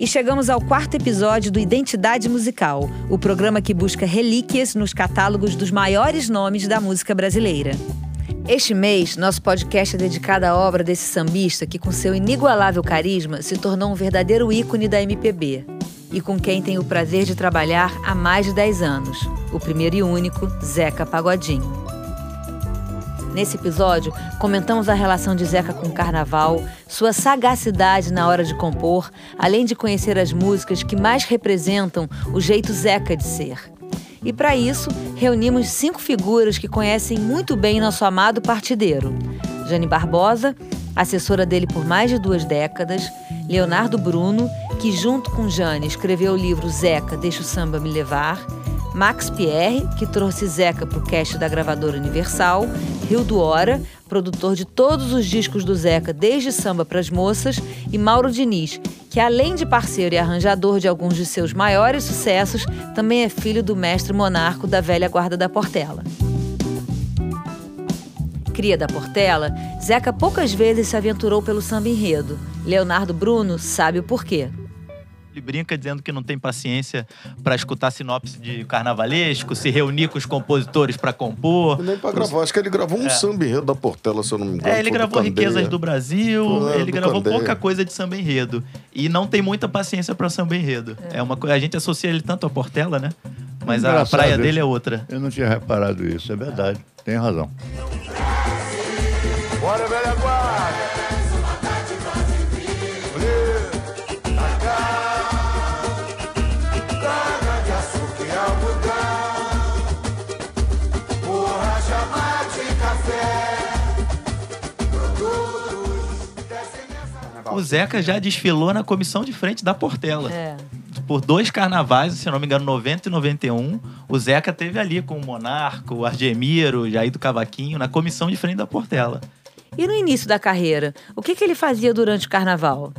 E chegamos ao quarto episódio do Identidade Musical, o programa que busca relíquias nos catálogos dos maiores nomes da música brasileira. Este mês, nosso podcast é dedicado à obra desse sambista que, com seu inigualável carisma, se tornou um verdadeiro ícone da MPB. E com quem tenho o prazer de trabalhar há mais de 10 anos, o primeiro e único Zeca Pagodinho. Nesse episódio, comentamos a relação de Zeca com o carnaval, sua sagacidade na hora de compor, além de conhecer as músicas que mais representam o jeito Zeca de ser. E para isso, reunimos cinco figuras que conhecem muito bem nosso amado partideiro: Jane Barbosa, assessora dele por mais de duas décadas, Leonardo Bruno, que junto com Jane escreveu o livro Zeca, Deixa o Samba Me Levar, Max Pierre, que trouxe Zeca para o cast da gravadora Universal, Rio do Hora, produtor de todos os discos do Zeca, desde Samba para as Moças, e Mauro Diniz, que além de parceiro e arranjador de alguns de seus maiores sucessos, também é filho do mestre monarco da velha guarda da Portela. Cria da Portela, Zeca poucas vezes se aventurou pelo samba enredo. Leonardo Bruno sabe o porquê. Ele brinca dizendo que não tem paciência para escutar sinopse de carnavalesco, se reunir com os compositores para compor. Nem para gravar. Acho que ele gravou um é. samba enredo da Portela, se eu não me engano. É, ele gravou Riquezas do Brasil, ele do gravou Candeia. pouca coisa de samba enredo. E não tem muita paciência para samba enredo. É. é uma A gente associa ele tanto à Portela, né? Mas a praia isso. dele é outra. Eu não tinha reparado isso, é verdade. Tem razão. O Zeca já desfilou na comissão de frente da Portela. É. Por dois carnavais, se não me engano, 90 e 91, o Zeca teve ali com o Monarco, o Argemiro, o Jair do Cavaquinho, na comissão de frente da Portela. E no início da carreira, o que, que ele fazia durante o carnaval?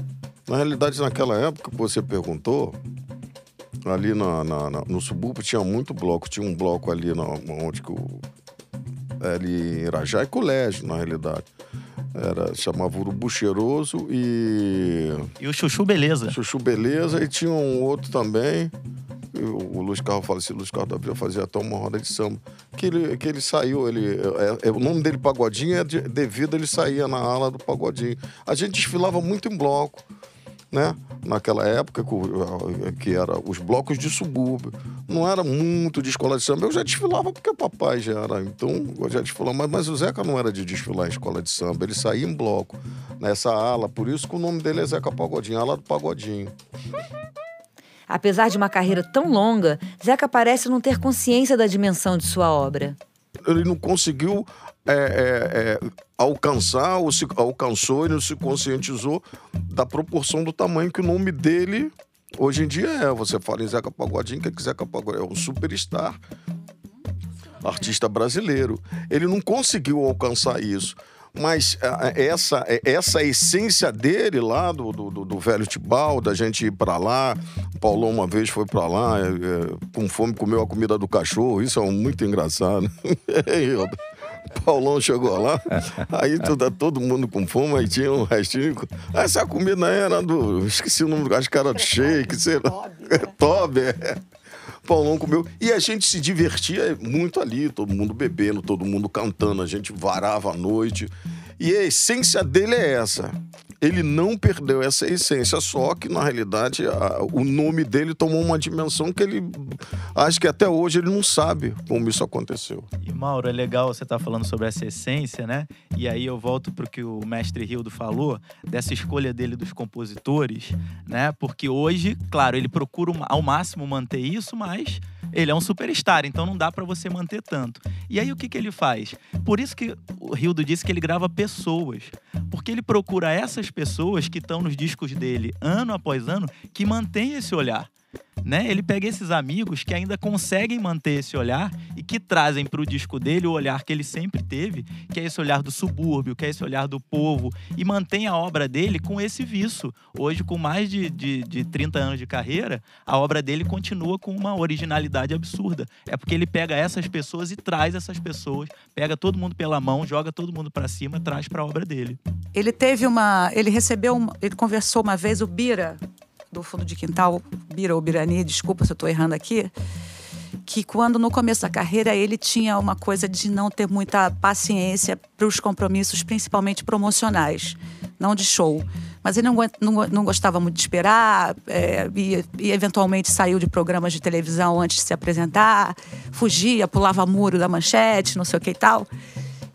Na realidade, naquela época que você perguntou, ali na, na, na, no subúrbio tinha muito bloco. Tinha um bloco ali na, onde que o. Ali em Irajá e colégio, na realidade. Era, chamava Urubu Cheiroso e. E o Chuchu Beleza. Chuchu Beleza, e tinha um outro também. O, Luiz Carlos falecido, Luiz Carlos da Vila fazia até uma roda de samba. Que ele, que ele saiu, ele, é, é, o nome dele Pagodinho é de, devido ele saía na ala do Pagodinho. A gente desfilava muito em bloco né? Naquela época, que era os blocos de subúrbio. Não era muito de escola de samba. Eu já desfilava porque o papai já era. Então, eu já desfilava. Mas, mas o Zeca não era de desfilar em escola de samba. Ele saía em bloco, nessa ala. Por isso que o nome dele é Zeca Pagodinho, ala do Pagodinho. Apesar de uma carreira tão longa, Zeca parece não ter consciência da dimensão de sua obra. Ele não conseguiu é, é, é, alcançar, ou se alcançou e não se conscientizou da proporção do tamanho que o nome dele hoje em dia é. Você fala em Zeca Pagodinho, que é que Zeca Pagodinho? É um superstar, artista brasileiro. Ele não conseguiu alcançar isso. Mas essa, essa essência dele lá do, do, do velho Tibal, da gente ir para lá, o Paulão uma vez foi para lá, é, é, com fome comeu a comida do cachorro, isso é muito engraçado. Paulão chegou lá, aí tudo, todo mundo com fome, aí tinha um restinho. Essa comida era do. Esqueci o nome do acho que era do shake, sei lá. Tobe, é. Paulão comeu. E a gente se divertia muito ali, todo mundo bebendo, todo mundo cantando, a gente varava a noite. E a essência dele é essa ele não perdeu essa essência, só que na realidade a, o nome dele tomou uma dimensão que ele acho que até hoje ele não sabe como isso aconteceu. E Mauro, é legal você estar tá falando sobre essa essência, né? E aí eu volto para o que o mestre Rildo falou dessa escolha dele dos compositores, né? Porque hoje, claro, ele procura ao máximo manter isso, mas ele é um superstar, então não dá para você manter tanto. E aí o que, que ele faz? Por isso que o Rildo disse que ele grava pessoas, porque ele procura essas pessoas que estão nos discos dele ano após ano que mantém esse olhar né? Ele pega esses amigos que ainda conseguem manter esse olhar e que trazem para o disco dele o olhar que ele sempre teve, que é esse olhar do subúrbio, que é esse olhar do povo, e mantém a obra dele com esse viço. Hoje, com mais de, de, de 30 anos de carreira, a obra dele continua com uma originalidade absurda. É porque ele pega essas pessoas e traz essas pessoas, pega todo mundo pela mão, joga todo mundo para cima, traz para a obra dele. Ele teve uma, ele recebeu, uma, ele conversou uma vez o Bira do fundo de quintal, Bira ou Birani, desculpa se eu estou errando aqui, que quando no começo da carreira ele tinha uma coisa de não ter muita paciência para os compromissos, principalmente promocionais, não de show. Mas ele não, não, não gostava muito de esperar é, e, e, eventualmente saiu de programas de televisão antes de se apresentar, fugia, pulava muro da manchete, não sei o que e tal.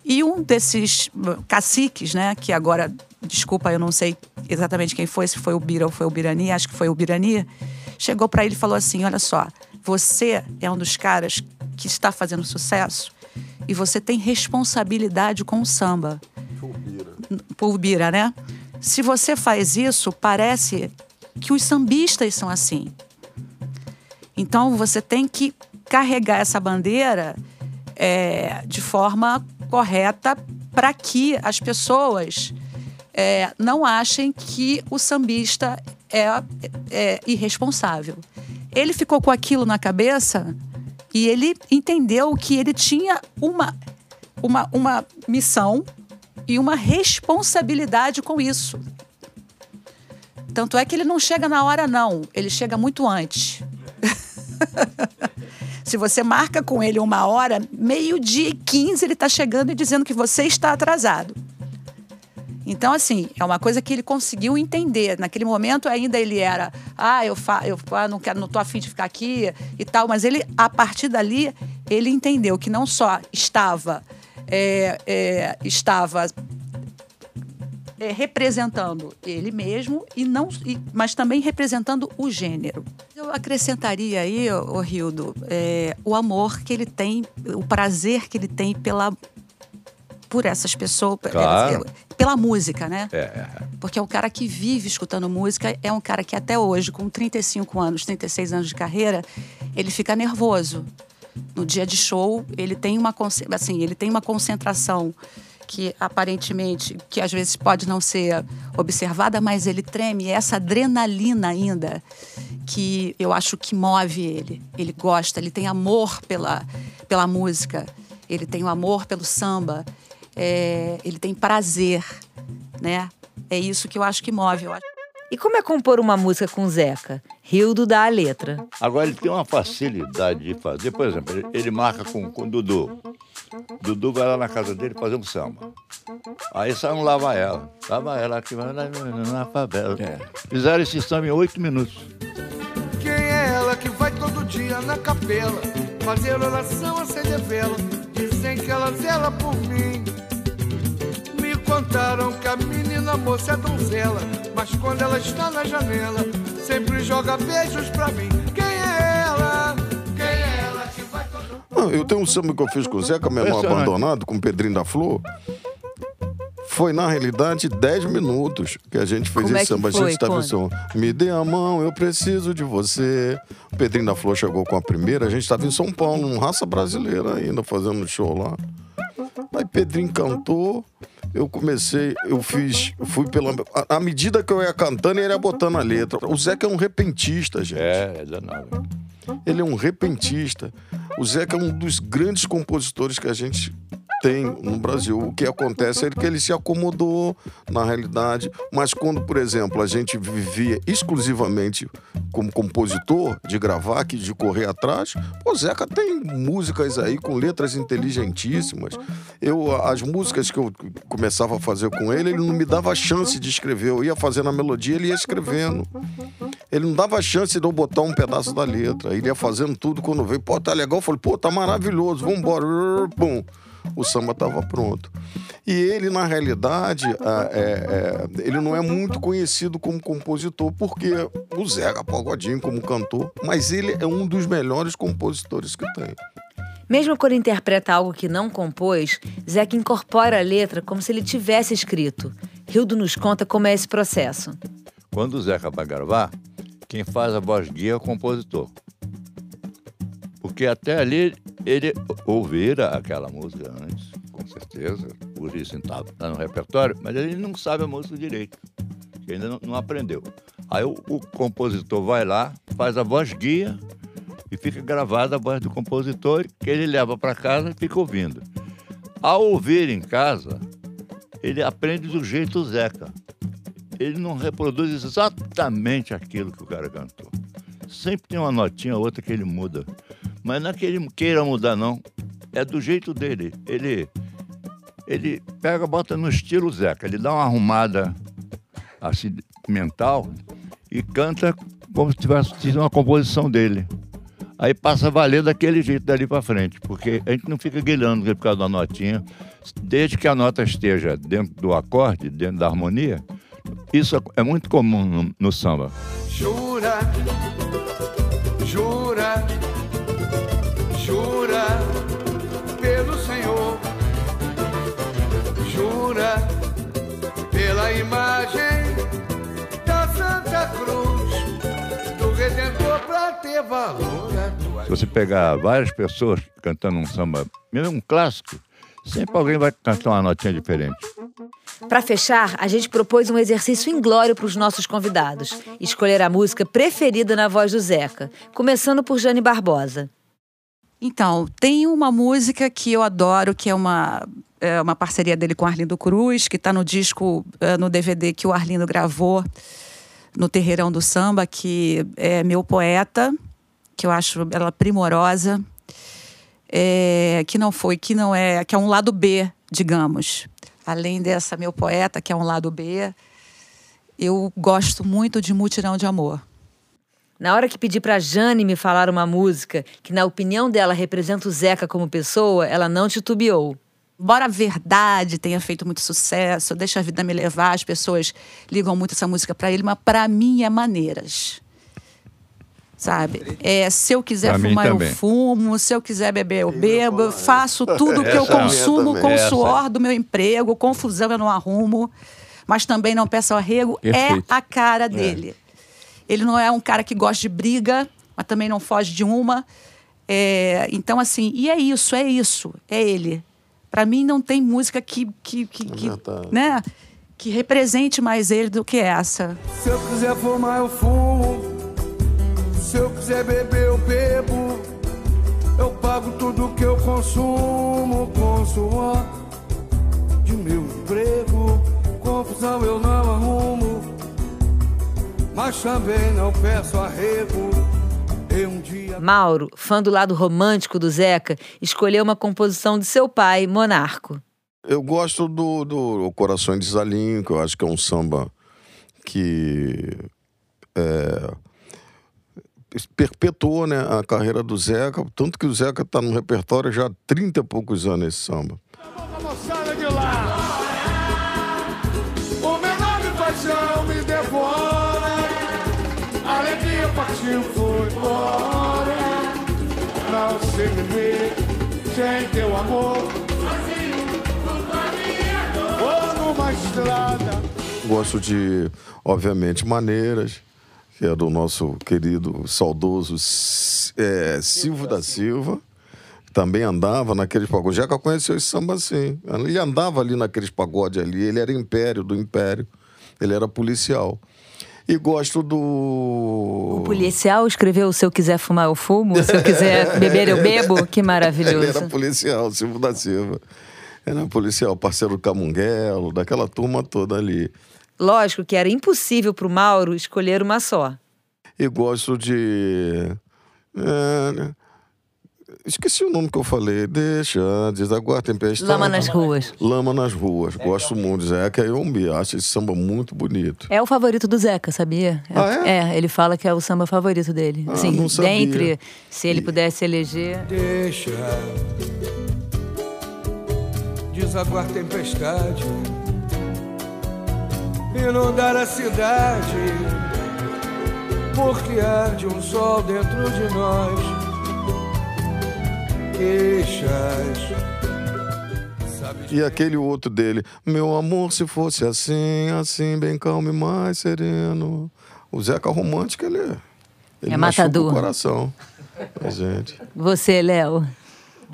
E um desses caciques, né, que agora, desculpa, eu não sei exatamente quem foi, se foi o Bira ou foi o Birani, acho que foi o Birani, chegou para ele e falou assim: Olha só, você é um dos caras que está fazendo sucesso e você tem responsabilidade com o samba. Por Bira, né? Se você faz isso, parece que os sambistas são assim. Então você tem que carregar essa bandeira é, de forma correta para que as pessoas é, não achem que o sambista é, é irresponsável. Ele ficou com aquilo na cabeça e ele entendeu que ele tinha uma, uma, uma missão e uma responsabilidade com isso. Tanto é que ele não chega na hora, não. Ele chega muito antes. Se você marca com ele uma hora, meio-dia e 15 ele está chegando e dizendo que você está atrasado. Então, assim, é uma coisa que ele conseguiu entender. Naquele momento ainda ele era, ah, eu, fa eu ah, não quero, não tô afim de ficar aqui e tal, mas ele, a partir dali, ele entendeu que não só estava, é, é, estava é, representando ele mesmo e não, e, mas também representando o gênero. Eu acrescentaria aí, o Rildo, é, o amor que ele tem, o prazer que ele tem pela por essas pessoas, claro. pela música, né? É. Porque é um cara que vive escutando música, é um cara que até hoje, com 35 anos, 36 anos de carreira, ele fica nervoso. No dia de show, ele tem uma assim, ele tem uma concentração que aparentemente, que às vezes pode não ser observada, mas ele treme, essa adrenalina ainda que eu acho que move ele. Ele gosta, ele tem amor pela, pela música, ele tem o amor pelo samba, é, ele tem prazer, né? É isso que eu acho que move. Acho... E como é compor uma música com Zeca? Rildo dá a letra. Agora ele tem uma facilidade de fazer, por exemplo, ele, marca com, com o Dudu. Dudu vai lá na casa dele fazer um samba. Aí sai um lava ela. Lava ela aqui na, na favela. É. Fizeram esse samba em oito minutos. Quem é ela que vai todo dia na capela fazer oração, acender vela? Dizem que ela zela por mim. Contaram que a menina moça é donzela, mas quando ela está na janela, sempre joga beijos pra mim. Quem é ela? Quem é ela que vai todo Não, eu tenho um samba que eu fiz com o Zeca, meu irmão abandonado, com o Pedrinho da Flor. Foi, na realidade, 10 minutos que a gente fez Como é esse que samba. A gente estava assim, me dê a mão, eu preciso de você. O Pedrinho da Flor chegou com a primeira, a gente estava em São Paulo, num raça brasileira ainda, fazendo show lá. Aí Pedrinho cantou, eu comecei, eu fiz, fui pela. À medida que eu ia cantando, ele ia botando a letra. O Zeca é um repentista, gente. É, é danado. Ele é um repentista. O Zeca é um dos grandes compositores que a gente tem no Brasil. O que acontece é que ele se acomodou na realidade, mas quando, por exemplo, a gente vivia exclusivamente como compositor, de gravar, que de correr atrás, o Zeca tem músicas aí com letras inteligentíssimas. Eu, as músicas que eu começava a fazer com ele, ele não me dava chance de escrever. Eu ia fazendo a melodia, ele ia escrevendo. Ele não dava chance de eu botar um pedaço da letra. Ele ia fazendo tudo quando veio. Pô, tá legal. Eu falei, pô, tá maravilhoso, vambora. Pum o samba estava pronto. E ele, na realidade, é, é, ele não é muito conhecido como compositor, porque o Zeca Pagodinho como cantor, mas ele é um dos melhores compositores que tem. Mesmo quando interpreta algo que não compôs, Zeca incorpora a letra como se ele tivesse escrito. Rildo nos conta como é esse processo. Quando o Zeca vai gravar, quem faz a voz guia é o compositor. Porque até ali ele ouvira aquela música antes, com certeza, por isso está tá no repertório, mas ele não sabe a música direito, ainda não, não aprendeu. Aí o, o, compositor vai lá, faz a voz guia e fica gravada a voz do compositor, que ele leva para casa e fica ouvindo. Ao ouvir em casa, ele aprende do jeito Zeca. ele não reproduz exatamente aquilo que o cara cantou. Sempre tem uma notinha ou outra que ele muda. Mas não é que ele queira mudar, não. É do jeito dele. Ele, ele pega, bota no estilo Zeca. Ele dá uma arrumada assim, mental e canta como se tivesse tido uma composição dele. Aí passa a valer daquele jeito dali para frente, porque a gente não fica guilhando por causa da notinha. Desde que a nota esteja dentro do acorde, dentro da harmonia, isso é muito comum no, no samba. Jura, jura, jura pelo Senhor, jura pela imagem da Santa Cruz, do Redentor pra ter valor. Se você pegar várias pessoas cantando um samba, mesmo um clássico, sempre alguém vai cantar uma notinha diferente. Para fechar, a gente propôs um exercício inglório para os nossos convidados: escolher a música preferida na voz do Zeca, começando por Jane Barbosa. Então, tem uma música que eu adoro, que é uma, é uma parceria dele com Arlindo Cruz, que está no disco, é, no DVD que o Arlindo gravou no Terreirão do Samba, que é Meu Poeta, que eu acho ela primorosa, é, que não foi, que não é, que é um lado B, digamos. Além dessa Meu Poeta, que é um lado B, eu gosto muito de Mutirão de Amor. Na hora que pedi para Jane me falar uma música que, na opinião dela, representa o Zeca como pessoa, ela não titubeou. Embora a verdade tenha feito muito sucesso, deixa a vida me levar, as pessoas ligam muito essa música para ele, mas para mim é maneiras. Sabe? É, se eu quiser Pra fumar, eu fumo. Se eu quiser beber, eu bebo. Eu faço tudo que eu é consumo com o suor do meu emprego. Confusão eu não arrumo. Mas também não peço arrego. É Perfeito. a cara dele. Ele não é um cara que gosta de briga, mas também não foge de uma. É, então, assim, e é isso, é isso. É ele. Pra mim, não tem música que, que, que, que, verdade. né, que represente mais ele do que essa. Se eu quiser fumar, eu fumo. Se eu quiser beber, eu bebo. Eu pago tudo que eu consumo com suor de meu emprego. Confusão eu não arrumo, mas também não peço arrego. E um dia. Mauro, fã do lado romântico do Zeca, escolheu uma composição de seu pai, Monarco. Eu gosto do, do Coração de Zalinho, que eu acho que é um samba que é, perpetuou né, a carreira do Zeca, tanto que o Zeca está no repertório já há 30 e poucos anos esse samba. A moçada de lá. O menor de paixão viver sem teu amor. Gosto de, obviamente, Maneiras, que é do nosso querido, saudoso é, Silvio da Silva. Também andava naqueles pagodes. Jeca conheceu esse samba assim. Ele andava ali naqueles pagodes ali. Ele era império do império. Ele era policial. E gosto do. O policial escreveu Se eu quiser fumar, eu fumo. Se eu quiser beber, eu bebo. Que Ele maravilhoso. era policial, Silvio da Silva. Era policial, parceiro do Camunguelo, daquela turma toda ali. Lógico que era impossível para o Mauro escolher uma só. E gosto de. é, né? Esqueci o nome que eu falei. Deixa, desaguar a tempestade. Lama nas ruas. Lama nas ruas. Gosto muito. Zeca Yombi. Acho esse samba muito bonito. É o favorito do Zeca, sabia? Ah, é? ele fala que é o samba favorito dele. Ah, assim, não sabia. dentre, se ele pudesse eleger. Deixa desaguar tempestade, inundar a cidade, porque arde um sol dentro de nós. Queixas, E aquele outro dele. Meu amor, se fosse assim, assim, bem calmo e mais sereno. O Zeca Romântico, ele é. Ele É machuca matador. o coração. A gente. Você, Léo.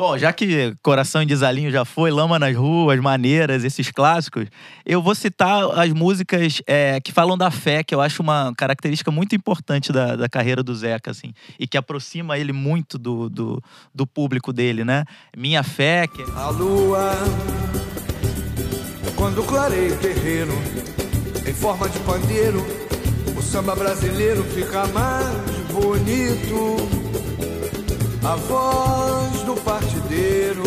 Bom, já que Coração em Desalinho já foi, Lama nas Ruas, Maneiras, esses clássicos, eu vou citar as músicas é, que falam da fé, que eu acho uma característica muito importante da, da carreira do Zeca, assim, e que aproxima ele muito do, do, do público dele, né? Minha Fé, que A lua, quando clareia o terreno, em forma de pandeiro. O samba brasileiro fica mais bonito. A voz do partideiro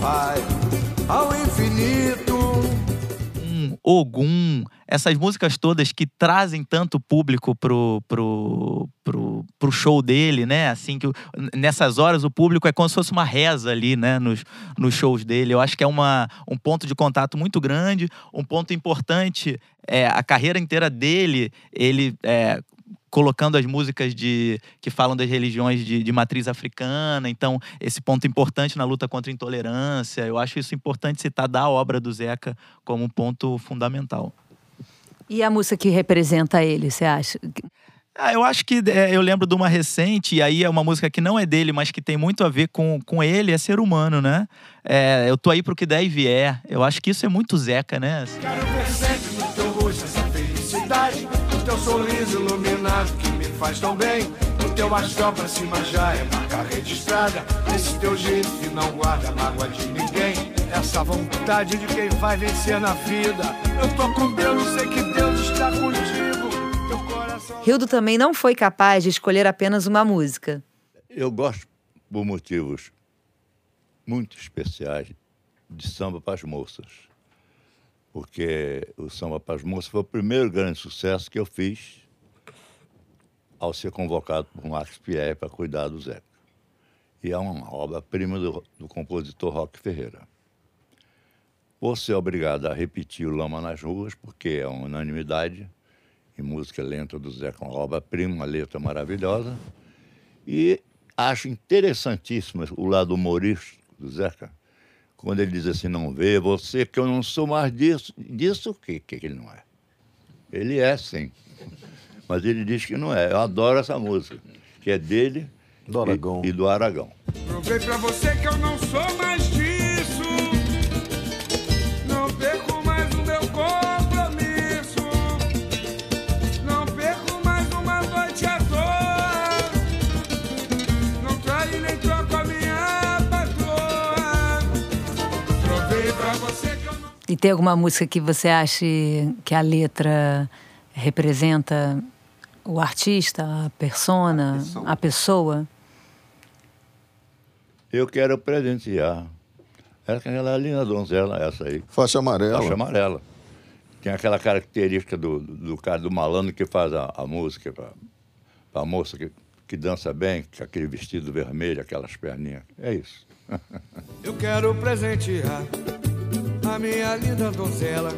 vai ao infinito. um, Ogum, essas músicas todas que trazem tanto público pro, pro, pro, pro show dele, né? Assim, que nessas horas o público é como se fosse uma reza ali, né? Nos, nos shows dele. Eu acho que é uma, um ponto de contato muito grande, um ponto importante. É, a carreira inteira dele, ele. É, colocando as músicas de que falam das religiões de, de matriz africana, então esse ponto importante na luta contra a intolerância, eu acho isso importante citar da obra do Zeca como um ponto fundamental. E a música que representa ele, você acha? Ah, eu acho que é, eu lembro de uma recente, e aí é uma música que não é dele, mas que tem muito a ver com, com ele, é ser humano, né? É, eu tô aí pro que der e vier. Eu acho que isso é muito Zeca, né? Quero sorriso iluminado que me faz tão bem. O teu astral pra cima já é marca registrada. Esse teu jeito que não guarda mágoa de ninguém. Essa vontade de quem vai vencer na vida. Eu tô com Deus, sei que Deus está contigo. Teu coração. Hildo também não foi capaz de escolher apenas uma música. Eu gosto por motivos muito especiais de samba para as moças. Porque o samba para as moças foi o primeiro grande sucesso que eu fiz ao ser convocado por Max Pierre para cuidar do Zeca. E é uma obra-prima do, do compositor Roque Ferreira. Você é obrigado a repetir o Lama nas Ruas, porque é uma unanimidade. E música lenta do Zeca, uma obra-prima, uma letra maravilhosa. E acho interessantíssimo o lado humorístico do Zeca, quando ele diz assim, não vê, você que eu não sou mais disso. Disso o quê que ele não é? Ele é, sim. Mas ele diz que não é. Eu adoro essa música, que é dele Do Aragão. E, e do Aragão. Provei pra você que eu não sou mais disso. Tem alguma música que você ache que a letra representa o artista, a persona, a pessoa? Eu quero presentear. Era aquela linda donzela, essa aí. Faixa amarela. Faixa amarela. Tem aquela característica do, do cara, do malandro que faz a, a música para a moça que, que dança bem, com aquele vestido vermelho, aquelas perninhas. É isso. Eu quero presentear a minha linda donzela.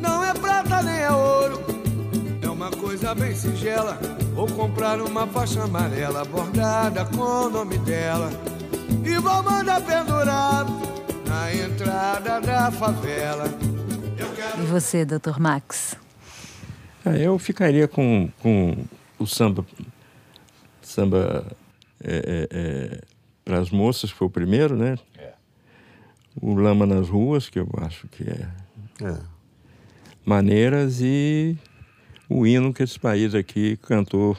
Não é prata nem é ouro, é uma coisa bem singela. Vou comprar uma faixa amarela bordada com o nome dela. E vou mandar pendurar na entrada da favela. Eu quero E você, Dr. Max? Ah, eu ficaria com, com o samba, samba para as moças, que foi o primeiro, né? O Lama nas Ruas, que eu acho que é É. maneiras, e o hino que esse país aqui cantou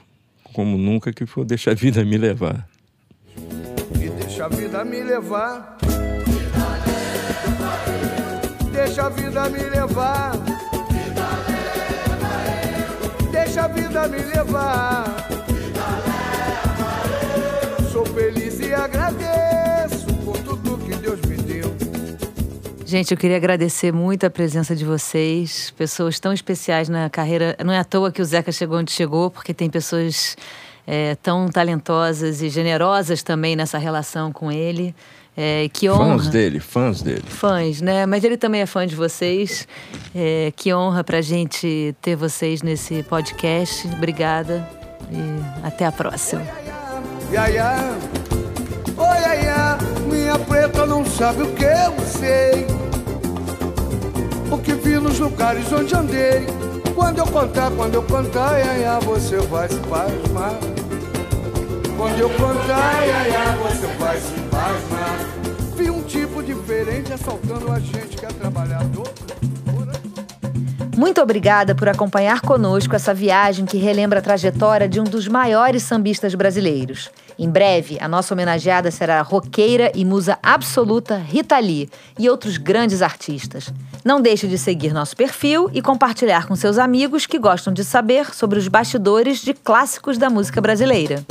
como nunca, que foi Deixa a Vida Me Levar. E deixa a vida me levar. Deixa a vida me levar. Deixa a vida me levar. Gente, eu queria agradecer muito a presença de vocês, pessoas tão especiais na carreira. Não é à toa que o Zeca chegou onde chegou, porque tem pessoas é, tão talentosas e generosas também nessa relação com ele. É, que honra. Fãs dele, fãs dele. Fãs, né? Mas ele também é fã de vocês. É, que honra pra gente ter vocês nesse podcast. Obrigada e até a próxima. Oi minha preta não sabe o que eu sei. O que vi nos lugares onde andei. Quando eu contar, quando eu contar, iaiá, você vai se pasmar. Quando eu contar, iaiá, você vai se pasmar. Vi um tipo diferente assaltando a gente que é trabalhador. Muito obrigada por acompanhar conosco essa viagem que relembra a trajetória de um dos maiores sambistas brasileiros. Em breve, a nossa homenageada será a roqueira e musa absoluta Rita Lee e outros grandes artistas. Não deixe de seguir nosso perfil e compartilhar com seus amigos que gostam de saber sobre os bastidores de clássicos da música brasileira.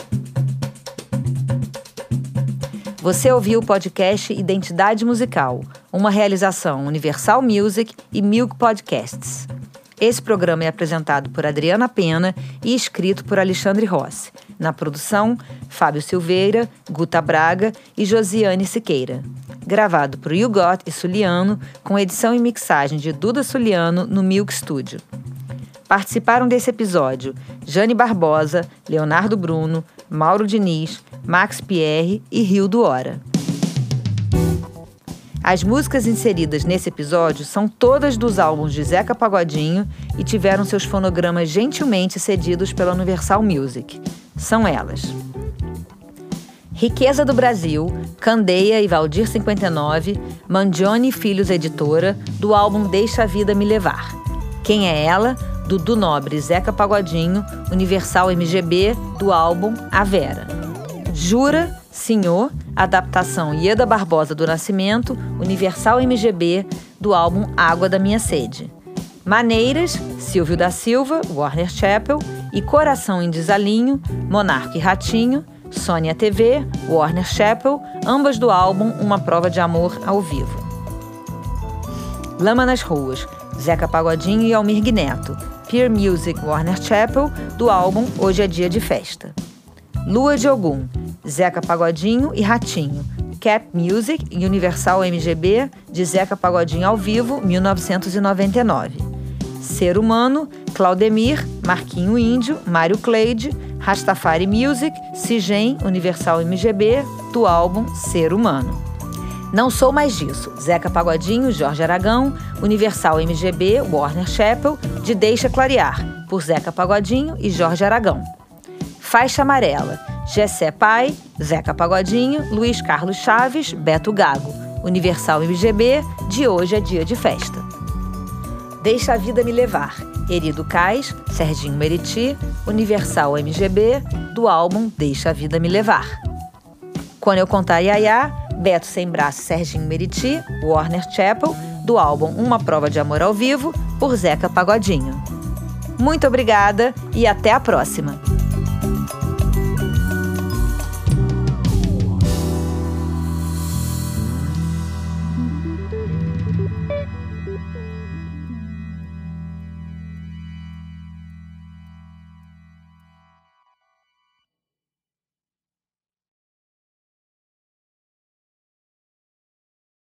Você ouviu o podcast Identidade Musical, uma realização Universal Music e Milk Podcasts. Esse programa é apresentado por Adriana Pena e escrito por Alexandre Rossi. Na produção, Fábio Silveira, Guta Braga e Josiane Siqueira. Gravado por Yugot e Suliano, com edição e mixagem de Duda Suliano no Milk Studio. Participaram desse episódio Jane Barbosa, Leonardo Bruno, Mauro Diniz, Max Pierre e Rio do Hora. As músicas inseridas nesse episódio são todas dos álbuns de Zeca Pagodinho e tiveram seus fonogramas gentilmente cedidos pela Universal Music. São elas: Riqueza do Brasil, Candeia e Valdir 59, Mandione Filhos Editora, do álbum Deixa a Vida Me Levar. Quem é ela? Dudu Nobre, Zeca Pagodinho, Universal MGB, do álbum A Vera. Jura, Senhor, adaptação Ieda Barbosa do Nascimento, Universal MGB, do álbum Água da Minha Sede. Maneiras, Silvio da Silva, Warner Chappell, e Coração em Desalinho, Monarque e Ratinho, Sônia TV, Warner Chappell, ambas do álbum Uma Prova de Amor ao Vivo. Lama nas Ruas, Zeca Pagodinho e Almir Neto, Peer Music Warner Chappell, do álbum Hoje é Dia de Festa. Lua de Ogum, Zeca Pagodinho e Ratinho, Cap Music e Universal MGB, de Zeca Pagodinho ao vivo, 1999. Ser Humano, Claudemir, Marquinho Índio, Mário Cleide, Rastafari Music, Cigem, Universal MGB, do álbum Ser Humano. Não Sou Mais Disso, Zeca Pagodinho, Jorge Aragão, Universal MGB, Warner Chappell, de Deixa Clarear, por Zeca Pagodinho e Jorge Aragão. Faixa Amarela, Gessé Pai, Zeca Pagodinho, Luiz Carlos Chaves, Beto Gago, Universal MGB, de hoje é dia de festa. Deixa a Vida Me Levar, Erido Cais, Serginho Meriti, Universal MGB, do álbum Deixa a Vida Me Levar. Quando eu contar Yaya, Beto Sem Braço Serginho Meriti, Warner Chappell, do álbum Uma Prova de Amor ao Vivo, por Zeca Pagodinho. Muito obrigada e até a próxima!